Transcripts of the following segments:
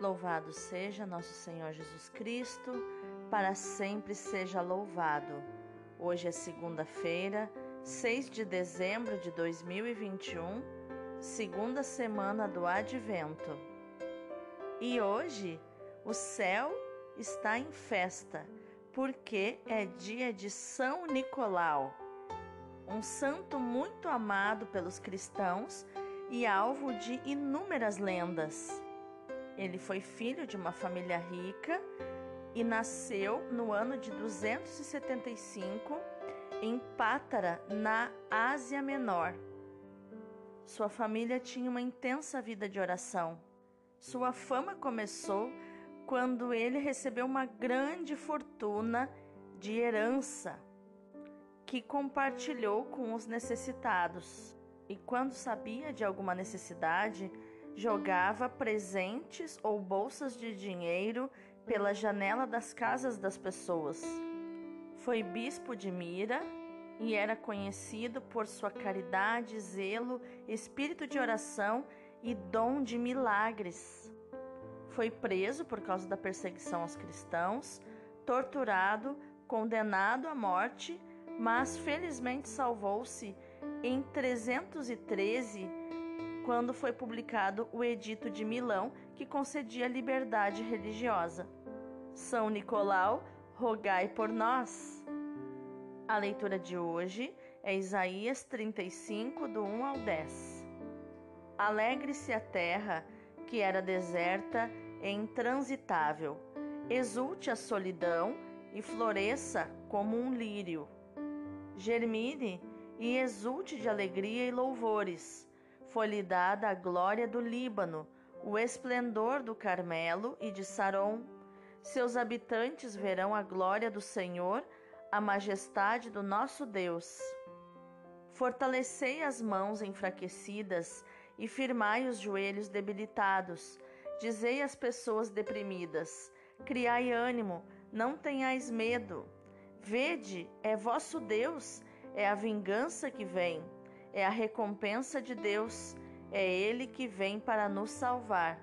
Louvado seja nosso Senhor Jesus Cristo, para sempre seja louvado. Hoje é segunda-feira, 6 de dezembro de 2021, segunda semana do Advento. E hoje o céu está em festa, porque é dia de São Nicolau, um santo muito amado pelos cristãos e alvo de inúmeras lendas. Ele foi filho de uma família rica e nasceu no ano de 275 em Pátara, na Ásia Menor. Sua família tinha uma intensa vida de oração. Sua fama começou quando ele recebeu uma grande fortuna de herança que compartilhou com os necessitados. E quando sabia de alguma necessidade, jogava presentes ou bolsas de dinheiro pela janela das casas das pessoas. Foi bispo de Mira e era conhecido por sua caridade, zelo, espírito de oração e dom de milagres. Foi preso por causa da perseguição aos cristãos, torturado, condenado à morte, mas felizmente salvou-se em 313 quando foi publicado o Edito de Milão, que concedia liberdade religiosa. São Nicolau, rogai por nós. A leitura de hoje é Isaías 35, do 1 ao 10. Alegre-se a terra, que era deserta e intransitável. Exulte a solidão e floresça como um lírio. Germine e exulte de alegria e louvores foi-lhe dada a glória do Líbano, o esplendor do Carmelo e de Saron. Seus habitantes verão a glória do Senhor, a majestade do nosso Deus. Fortalecei as mãos enfraquecidas e firmai os joelhos debilitados. Dizei às pessoas deprimidas: Criai ânimo, não tenhais medo. Vede, é vosso Deus, é a vingança que vem é a recompensa de Deus, é Ele que vem para nos salvar.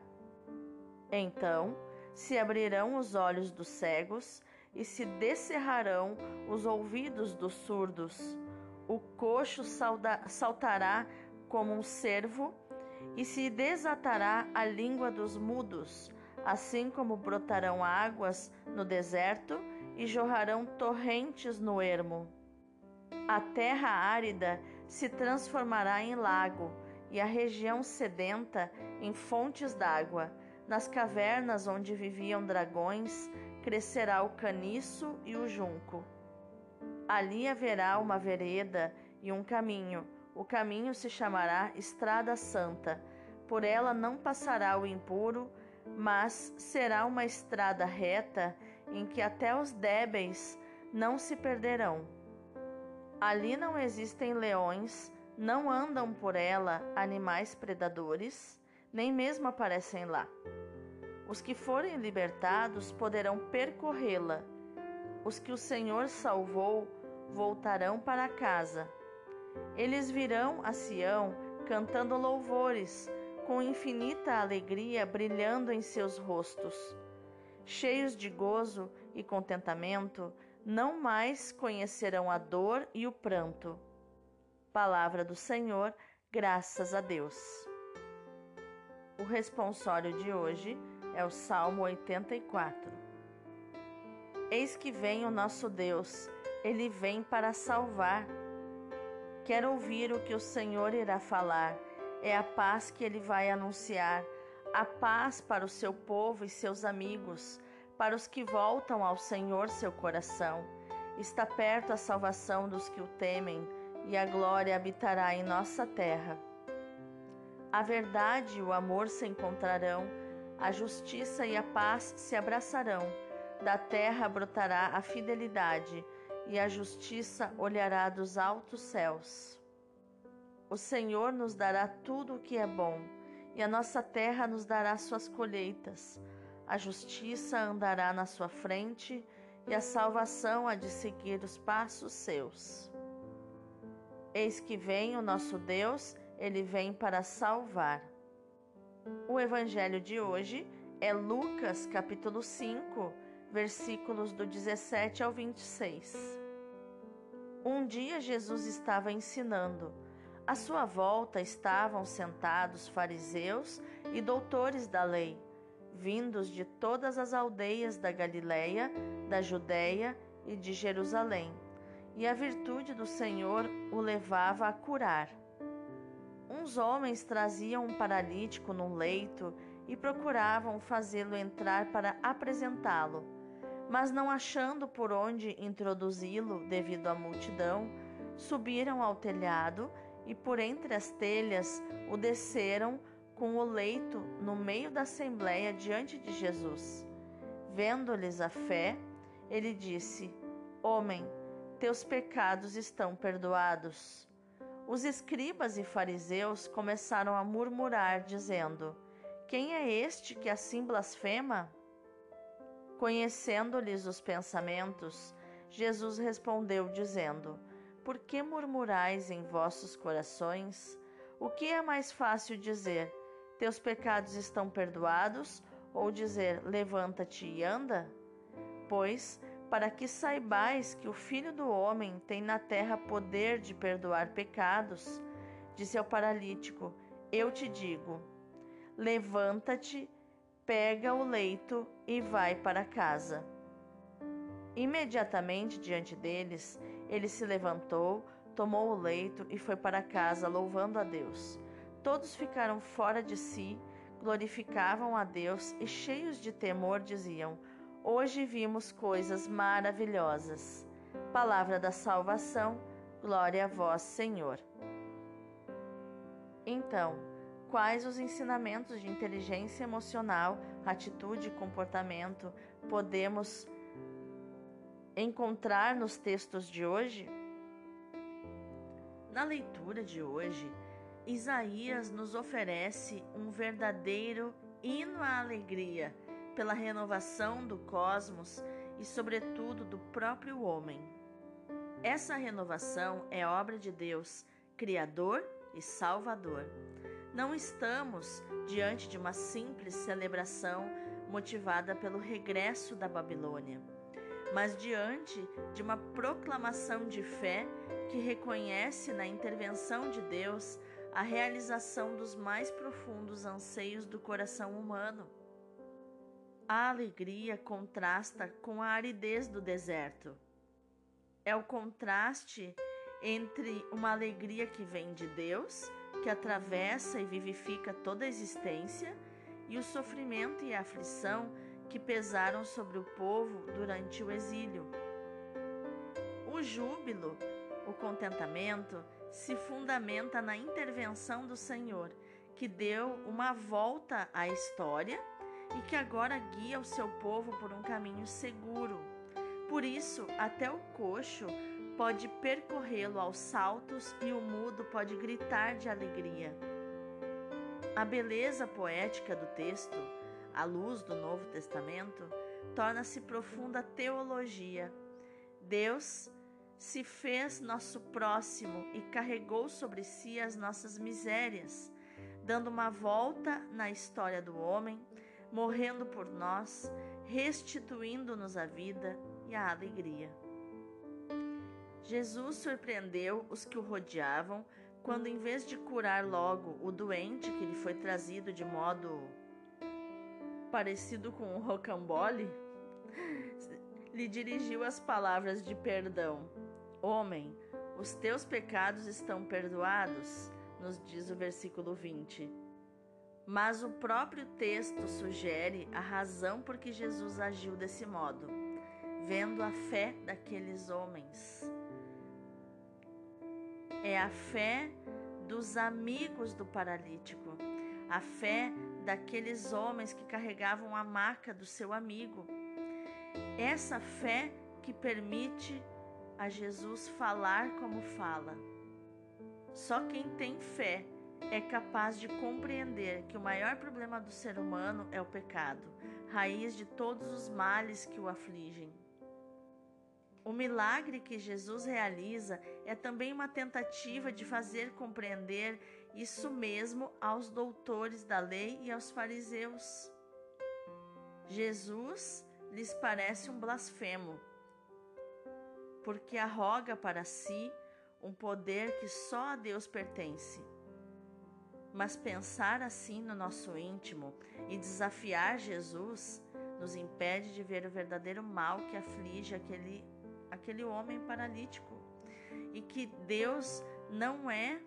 Então se abrirão os olhos dos cegos e se descerrarão os ouvidos dos surdos. O coxo saltará como um cervo e se desatará a língua dos mudos, assim como brotarão águas no deserto e jorrarão torrentes no ermo. A terra árida se transformará em lago e a região sedenta em fontes d'água. Nas cavernas onde viviam dragões, crescerá o caniço e o junco. Ali haverá uma vereda e um caminho. O caminho se chamará Estrada Santa. Por ela não passará o impuro, mas será uma estrada reta em que até os débeis não se perderão. Ali não existem leões, não andam por ela animais predadores, nem mesmo aparecem lá. Os que forem libertados poderão percorrê-la. Os que o Senhor salvou voltarão para casa. Eles virão a Sião cantando louvores, com infinita alegria brilhando em seus rostos. Cheios de gozo e contentamento, não mais conhecerão a dor e o pranto. Palavra do Senhor, graças a Deus. O responsório de hoje é o Salmo 84. Eis que vem o nosso Deus, ele vem para salvar. Quero ouvir o que o Senhor irá falar, é a paz que ele vai anunciar, a paz para o seu povo e seus amigos para os que voltam ao Senhor seu coração. Está perto a salvação dos que o temem, e a glória habitará em nossa terra. A verdade e o amor se encontrarão, a justiça e a paz se abraçarão. Da terra brotará a fidelidade, e a justiça olhará dos altos céus. O Senhor nos dará tudo o que é bom, e a nossa terra nos dará suas colheitas. A justiça andará na sua frente e a salvação há de seguir os passos seus. Eis que vem o nosso Deus, ele vem para salvar. O evangelho de hoje é Lucas capítulo 5, versículos do 17 ao 26. Um dia Jesus estava ensinando. À sua volta estavam sentados fariseus e doutores da lei, vindos de todas as aldeias da Galiléia, da Judéia e de Jerusalém. E a virtude do Senhor o levava a curar. Uns homens traziam um paralítico num leito e procuravam fazê-lo entrar para apresentá-lo. Mas não achando por onde introduzi-lo devido à multidão, subiram ao telhado e por entre as telhas o desceram com o leito no meio da assembleia diante de Jesus. Vendo-lhes a fé, ele disse: Homem, teus pecados estão perdoados. Os escribas e fariseus começaram a murmurar, dizendo: Quem é este que assim blasfema? Conhecendo-lhes os pensamentos, Jesus respondeu, dizendo: Por que murmurais em vossos corações? O que é mais fácil dizer: Teus pecados estão perdoados? Ou dizer: Levanta-te e anda? Pois para que saibais que o Filho do Homem tem na terra poder de perdoar pecados, disse ao paralítico: Eu te digo, levanta-te, pega o leito e vai para casa. Imediatamente diante deles, ele se levantou, tomou o leito e foi para casa, louvando a Deus. Todos ficaram fora de si, glorificavam a Deus e, cheios de temor, diziam: Hoje vimos coisas maravilhosas. Palavra da salvação, glória a vós, Senhor. Então, quais os ensinamentos de inteligência emocional, atitude e comportamento podemos encontrar nos textos de hoje? Na leitura de hoje, Isaías nos oferece um verdadeiro hino à alegria pela renovação do cosmos e, sobretudo, do próprio homem. Essa renovação é obra de Deus, Criador e Salvador. Não estamos diante de uma simples celebração motivada pelo regresso da Babilônia, mas diante de uma proclamação de fé que reconhece na intervenção de Deus a realização dos mais profundos anseios do coração humano. A alegria contrasta com a aridez do deserto. É o contraste entre uma alegria que vem de Deus, que atravessa e vivifica toda a existência, e o sofrimento e a aflição que pesaram sobre o povo durante o exílio. O júbilo, o contentamento, se fundamenta na intervenção do Senhor, que deu uma volta à história e que agora guia o seu povo por um caminho seguro. Por isso, até o coxo pode percorrê-lo aos saltos e o mudo pode gritar de alegria. A beleza poética do texto, à luz do Novo Testamento, torna-se profunda teologia. Deus se fez nosso próximo e carregou sobre si as nossas misérias, dando uma volta na história do homem morrendo por nós, restituindo-nos a vida e a alegria. Jesus surpreendeu os que o rodeavam quando, em vez de curar logo o doente que lhe foi trazido de modo parecido com um rocambole, lhe dirigiu as palavras de perdão: Homem, os teus pecados estão perdoados, nos diz o versículo 20 mas o próprio texto sugere a razão por que Jesus agiu desse modo, vendo a fé daqueles homens. É a fé dos amigos do paralítico, a fé daqueles homens que carregavam a marca do seu amigo. Essa fé que permite a Jesus falar como fala. Só quem tem fé é capaz de compreender que o maior problema do ser humano é o pecado, raiz de todos os males que o afligem. O milagre que Jesus realiza é também uma tentativa de fazer compreender isso mesmo aos doutores da lei e aos fariseus. Jesus lhes parece um blasfemo, porque arroga para si um poder que só a Deus pertence. Mas pensar assim no nosso íntimo e desafiar Jesus nos impede de ver o verdadeiro mal que aflige aquele, aquele homem paralítico e que Deus não é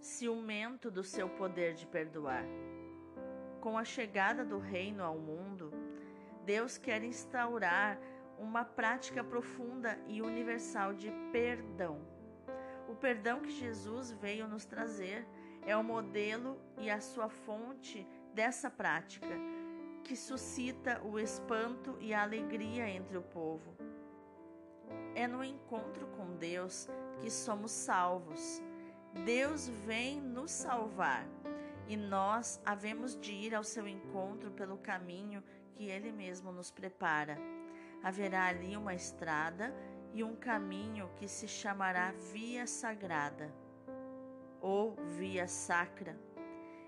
ciumento do seu poder de perdoar. Com a chegada do reino ao mundo, Deus quer instaurar uma prática profunda e universal de perdão. O perdão que Jesus veio nos trazer é o modelo e a sua fonte dessa prática, que suscita o espanto e a alegria entre o povo. É no encontro com Deus que somos salvos. Deus vem nos salvar e nós havemos de ir ao seu encontro pelo caminho que Ele mesmo nos prepara. Haverá ali uma estrada e um caminho que se chamará Via Sagrada ou via sacra.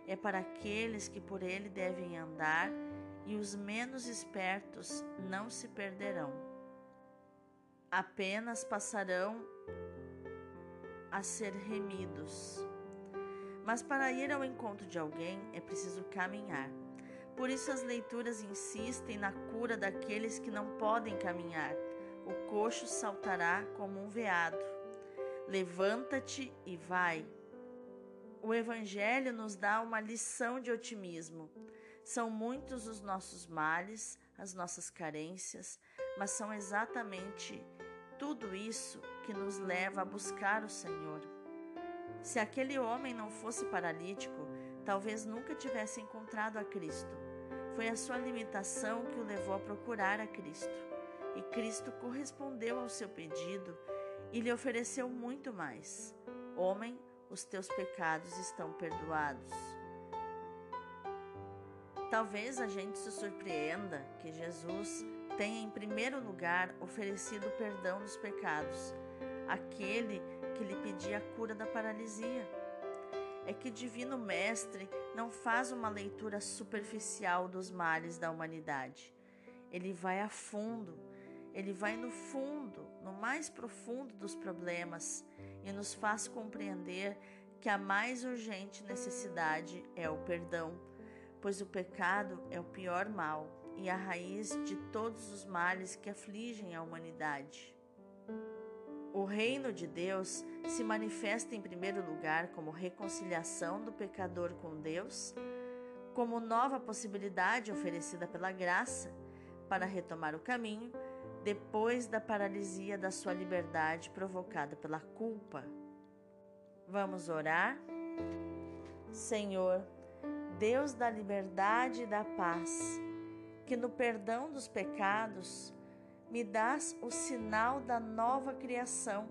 É para aqueles que por ele devem andar, e os menos espertos não se perderão. Apenas passarão a ser remidos. Mas para ir ao encontro de alguém é preciso caminhar. Por isso as leituras insistem na cura daqueles que não podem caminhar. O coxo saltará como um veado. Levanta-te e vai. O Evangelho nos dá uma lição de otimismo. São muitos os nossos males, as nossas carências, mas são exatamente tudo isso que nos leva a buscar o Senhor. Se aquele homem não fosse paralítico, talvez nunca tivesse encontrado a Cristo. Foi a sua limitação que o levou a procurar a Cristo. E Cristo correspondeu ao seu pedido e lhe ofereceu muito mais. Homem, os teus pecados estão perdoados. Talvez a gente se surpreenda que Jesus tenha em primeiro lugar oferecido o perdão dos pecados, aquele que lhe pedia a cura da paralisia. É que Divino Mestre não faz uma leitura superficial dos males da humanidade. Ele vai a fundo, ele vai no fundo, no mais profundo dos problemas e nos faz compreender que a mais urgente necessidade é o perdão, pois o pecado é o pior mal e a raiz de todos os males que afligem a humanidade. O reino de Deus se manifesta em primeiro lugar como reconciliação do pecador com Deus, como nova possibilidade oferecida pela graça para retomar o caminho depois da paralisia da sua liberdade provocada pela culpa. Vamos orar? Senhor, Deus da liberdade e da paz, que no perdão dos pecados me dás o sinal da nova criação.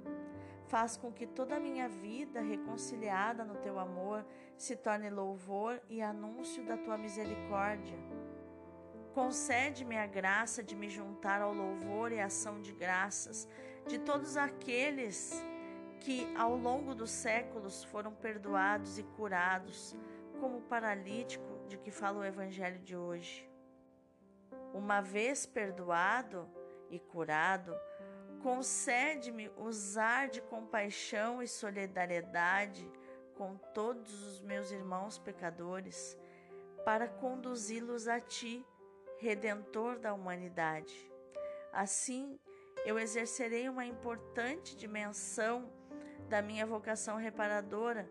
Faz com que toda a minha vida, reconciliada no teu amor, se torne louvor e anúncio da tua misericórdia. Concede-me a graça de me juntar ao louvor e ação de graças de todos aqueles que ao longo dos séculos foram perdoados e curados, como o paralítico de que fala o Evangelho de hoje. Uma vez perdoado e curado, concede-me usar de compaixão e solidariedade com todos os meus irmãos pecadores, para conduzi-los a Ti redentor da humanidade. Assim, eu exercerei uma importante dimensão da minha vocação reparadora.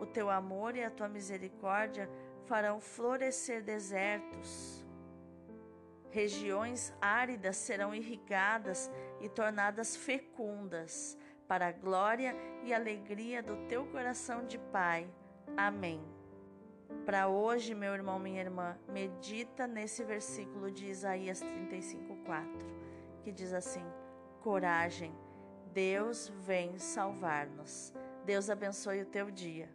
O teu amor e a tua misericórdia farão florescer desertos. Regiões áridas serão irrigadas e tornadas fecundas, para a glória e alegria do teu coração de Pai. Amém. Para hoje, meu irmão, minha irmã, medita nesse versículo de Isaías 35:4, que diz assim: Coragem, Deus vem salvar-nos. Deus abençoe o teu dia.